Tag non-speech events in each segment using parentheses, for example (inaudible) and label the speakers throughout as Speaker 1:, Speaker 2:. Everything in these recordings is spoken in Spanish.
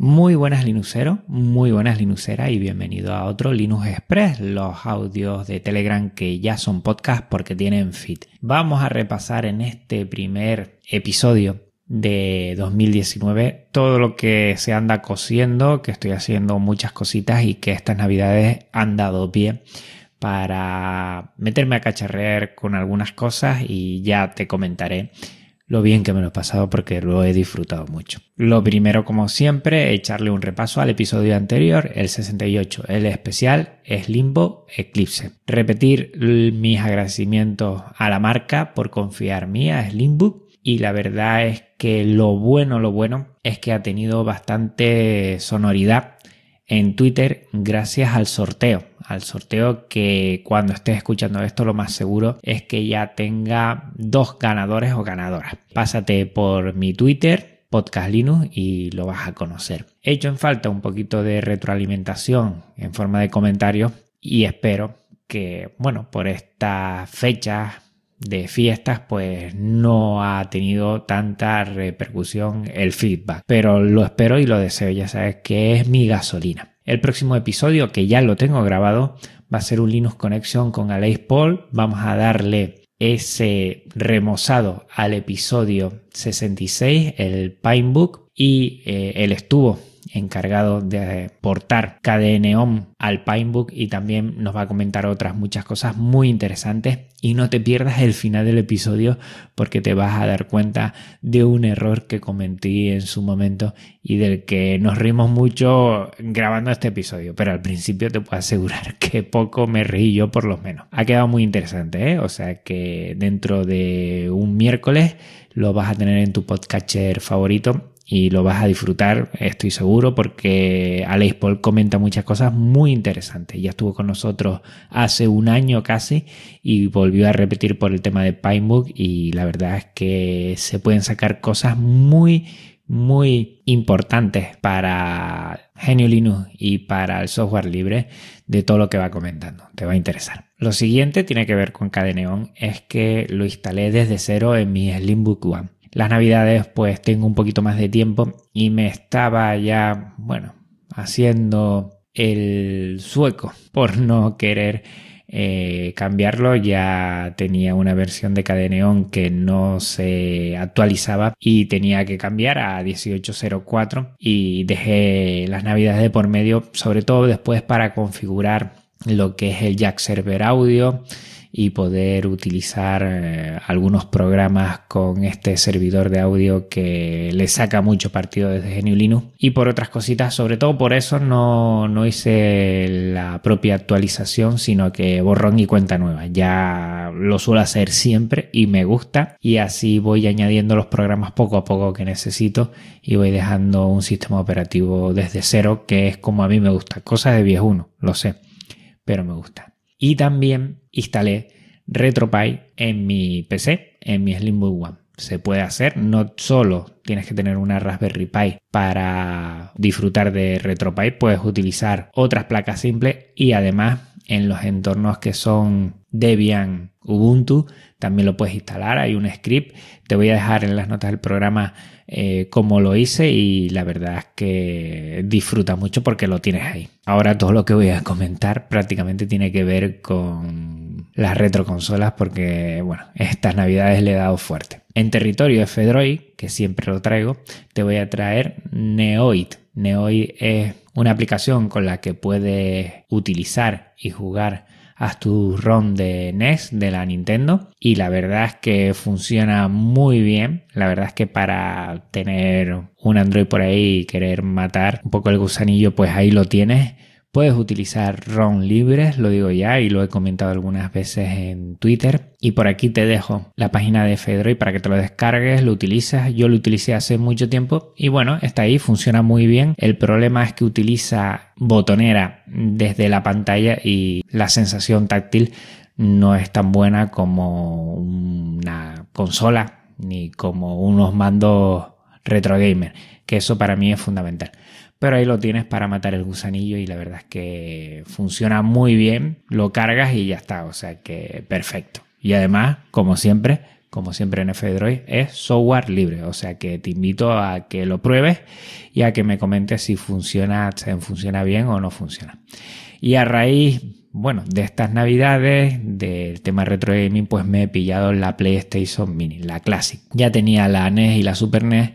Speaker 1: Muy buenas Linuxeros, muy buenas Linuxeras y bienvenido a otro Linux Express, los audios de Telegram que ya son podcast porque tienen feed. Vamos a repasar en este primer episodio de 2019 todo lo que se anda cosiendo, que estoy haciendo muchas cositas y que estas navidades han dado pie para meterme a cacharrear con algunas cosas y ya te comentaré lo bien que me lo he pasado porque lo he disfrutado mucho. Lo primero, como siempre, echarle un repaso al episodio anterior, el 68. El especial es Limbo Eclipse. Repetir mis agradecimientos a la marca por confiar mía, es Limbo. Y la verdad es que lo bueno, lo bueno es que ha tenido bastante sonoridad en Twitter gracias al sorteo. Al sorteo que cuando estés escuchando esto lo más seguro es que ya tenga dos ganadores o ganadoras. Pásate por mi Twitter, Podcast Linux, y lo vas a conocer. He hecho en falta un poquito de retroalimentación en forma de comentarios y espero que, bueno, por estas fechas de fiestas pues no ha tenido tanta repercusión el feedback. Pero lo espero y lo deseo ya sabes que es mi gasolina. El próximo episodio que ya lo tengo grabado va a ser un Linux Connection con Aleix Paul. Vamos a darle ese remozado al episodio 66 el Pinebook y eh, él estuvo encargado de portar KDN al Pinebook y también nos va a comentar otras muchas cosas muy interesantes y no te pierdas el final del episodio porque te vas a dar cuenta de un error que cometí en su momento y del que nos rimos mucho grabando este episodio, pero al principio te puedo asegurar (laughs) que poco me reí yo por lo menos. Ha quedado muy interesante, ¿eh? o sea que dentro de un miércoles lo vas a tener en tu podcatcher favorito y lo vas a disfrutar, estoy seguro, porque Alex Paul comenta muchas cosas muy interesantes. Ya estuvo con nosotros hace un año casi y volvió a repetir por el tema de Pinebook y la verdad es que se pueden sacar cosas muy muy importantes para Genio Linux y para el software libre de todo lo que va comentando. Te va a interesar. Lo siguiente tiene que ver con Cadeneon, es que lo instalé desde cero en mi Slimbook One. Las navidades pues tengo un poquito más de tiempo y me estaba ya, bueno, haciendo el sueco por no querer eh, cambiarlo. Ya tenía una versión de Cadeneon que no se actualizaba y tenía que cambiar a 1804 y dejé las navidades de por medio, sobre todo después para configurar lo que es el jack server audio y poder utilizar eh, algunos programas con este servidor de audio que le saca mucho partido desde GNU Linux. Y por otras cositas, sobre todo por eso no, no hice la propia actualización, sino que borrón y cuenta nueva. Ya lo suelo hacer siempre y me gusta. Y así voy añadiendo los programas poco a poco que necesito y voy dejando un sistema operativo desde cero que es como a mí me gusta, cosa de viejuno, lo sé, pero me gusta. Y también instalé RetroPie en mi PC, en mi Slimbook One. Se puede hacer, no solo tienes que tener una Raspberry Pi para disfrutar de RetroPie, puedes utilizar otras placas simples y además en los entornos que son Debian, Ubuntu, también lo puedes instalar, hay un script, te voy a dejar en las notas del programa eh, cómo lo hice y la verdad es que disfruta mucho porque lo tienes ahí. Ahora todo lo que voy a comentar prácticamente tiene que ver con las retroconsolas porque, bueno, estas navidades le he dado fuerte. En territorio de Fedroid, que siempre lo traigo, te voy a traer Neoid. Neoid es una aplicación con la que puedes utilizar y jugar haz tu ROM de NES de la Nintendo y la verdad es que funciona muy bien. La verdad es que para tener un Android por ahí y querer matar un poco el gusanillo, pues ahí lo tienes Puedes utilizar ROM libres, lo digo ya y lo he comentado algunas veces en Twitter. Y por aquí te dejo la página de Fedroid para que te lo descargues, lo utilices. Yo lo utilicé hace mucho tiempo y bueno, está ahí, funciona muy bien. El problema es que utiliza botonera desde la pantalla y la sensación táctil no es tan buena como una consola ni como unos mandos retro gamer, que eso para mí es fundamental. Pero ahí lo tienes para matar el gusanillo y la verdad es que funciona muy bien. Lo cargas y ya está, o sea que perfecto. Y además, como siempre, como siempre en F-Droid, es software libre. O sea que te invito a que lo pruebes y a que me comentes si funciona, si funciona bien o no funciona. Y a raíz, bueno, de estas navidades, del tema retro gaming, pues me he pillado la PlayStation Mini, la Classic. Ya tenía la NES y la Super NES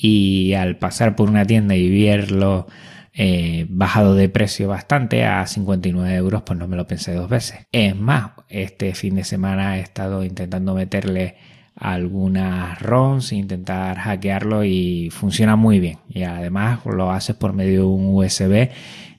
Speaker 1: y al pasar por una tienda y verlo eh, bajado de precio bastante a 59 euros, pues no me lo pensé dos veces. Es más, este fin de semana he estado intentando meterle algunas ROMs, intentar hackearlo y funciona muy bien. Y además lo haces por medio de un USB,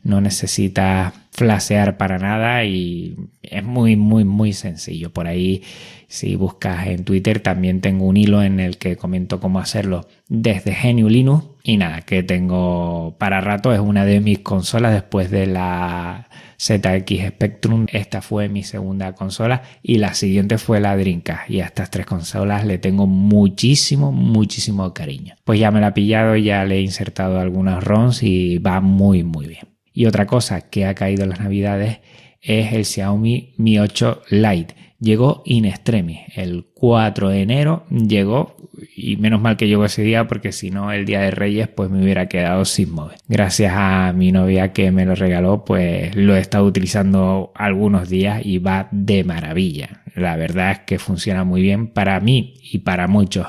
Speaker 1: no necesitas flashear para nada y es muy, muy, muy sencillo. Por ahí, si buscas en Twitter, también tengo un hilo en el que comento cómo hacerlo desde GNU Linux. Y nada, que tengo para rato, es una de mis consolas después de la ZX Spectrum. Esta fue mi segunda consola y la siguiente fue la Dreamcast. Y a estas tres consolas le tengo muchísimo, muchísimo cariño. Pues ya me la he pillado, ya le he insertado algunas ROMs y va muy, muy bien. Y otra cosa que ha caído en las navidades es el Xiaomi Mi 8 Lite. Llegó in extremis. El 4 de enero llegó y menos mal que llegó ese día porque si no el día de Reyes pues me hubiera quedado sin móvil. Gracias a mi novia que me lo regaló pues lo he estado utilizando algunos días y va de maravilla. La verdad es que funciona muy bien para mí y para muchos.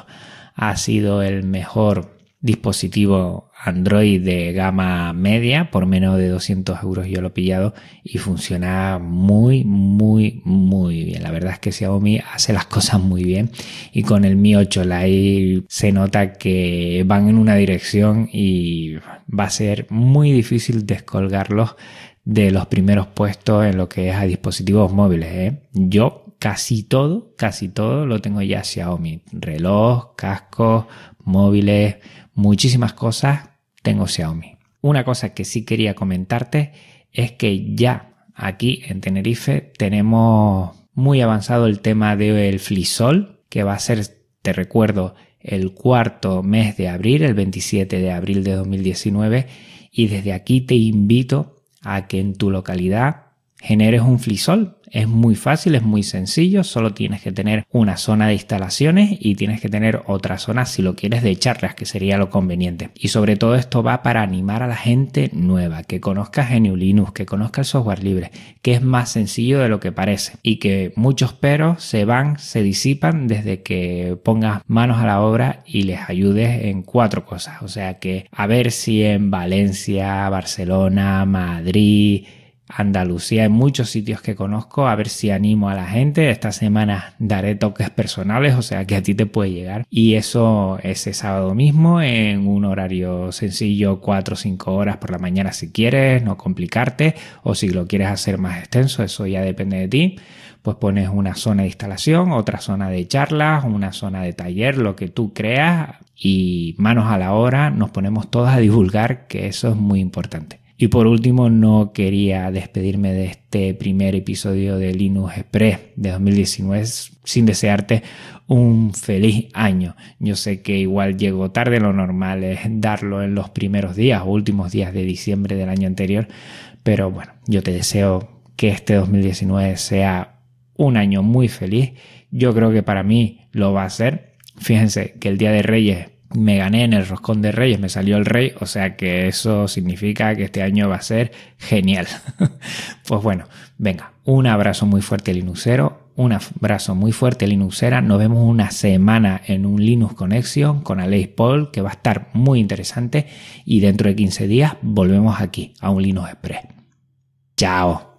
Speaker 1: Ha sido el mejor dispositivo Android de gama media por menos de 200 euros yo lo he pillado y funciona muy muy muy bien la verdad es que Xiaomi hace las cosas muy bien y con el Mi 8 Lite se nota que van en una dirección y va a ser muy difícil descolgarlos de los primeros puestos en lo que es a dispositivos móviles ¿eh? yo casi todo casi todo lo tengo ya Xiaomi reloj cascos móviles muchísimas cosas tengo Xiaomi. Una cosa que sí quería comentarte es que ya aquí en Tenerife tenemos muy avanzado el tema del flisol, que va a ser, te recuerdo, el cuarto mes de abril, el 27 de abril de 2019, y desde aquí te invito a que en tu localidad generes un flisol. Es muy fácil, es muy sencillo, solo tienes que tener una zona de instalaciones y tienes que tener otra zona si lo quieres de charlas, que sería lo conveniente. Y sobre todo esto va para animar a la gente nueva, que conozca GNU Linux, que conozca el software libre, que es más sencillo de lo que parece y que muchos peros se van, se disipan desde que pongas manos a la obra y les ayudes en cuatro cosas. O sea que a ver si en Valencia, Barcelona, Madrid, Andalucía, en muchos sitios que conozco, a ver si animo a la gente. Esta semana daré toques personales, o sea que a ti te puede llegar. Y eso ese sábado mismo, en un horario sencillo, 4 o 5 horas por la mañana si quieres, no complicarte, o si lo quieres hacer más extenso, eso ya depende de ti. Pues pones una zona de instalación, otra zona de charlas, una zona de taller, lo que tú creas, y manos a la obra, nos ponemos todos a divulgar, que eso es muy importante. Y por último, no quería despedirme de este primer episodio de Linux Express de 2019 sin desearte un feliz año. Yo sé que igual llego tarde, lo normal es darlo en los primeros días o últimos días de diciembre del año anterior, pero bueno, yo te deseo que este 2019 sea un año muy feliz. Yo creo que para mí lo va a ser. Fíjense que el Día de Reyes me gané en el roscón de reyes, me salió el rey, o sea que eso significa que este año va a ser genial. (laughs) pues bueno, venga, un abrazo muy fuerte Linuxero, un abrazo muy fuerte Linuxera, nos vemos una semana en un Linux Connection con Aleix Paul que va a estar muy interesante y dentro de 15 días volvemos aquí a un Linux Express. Chao.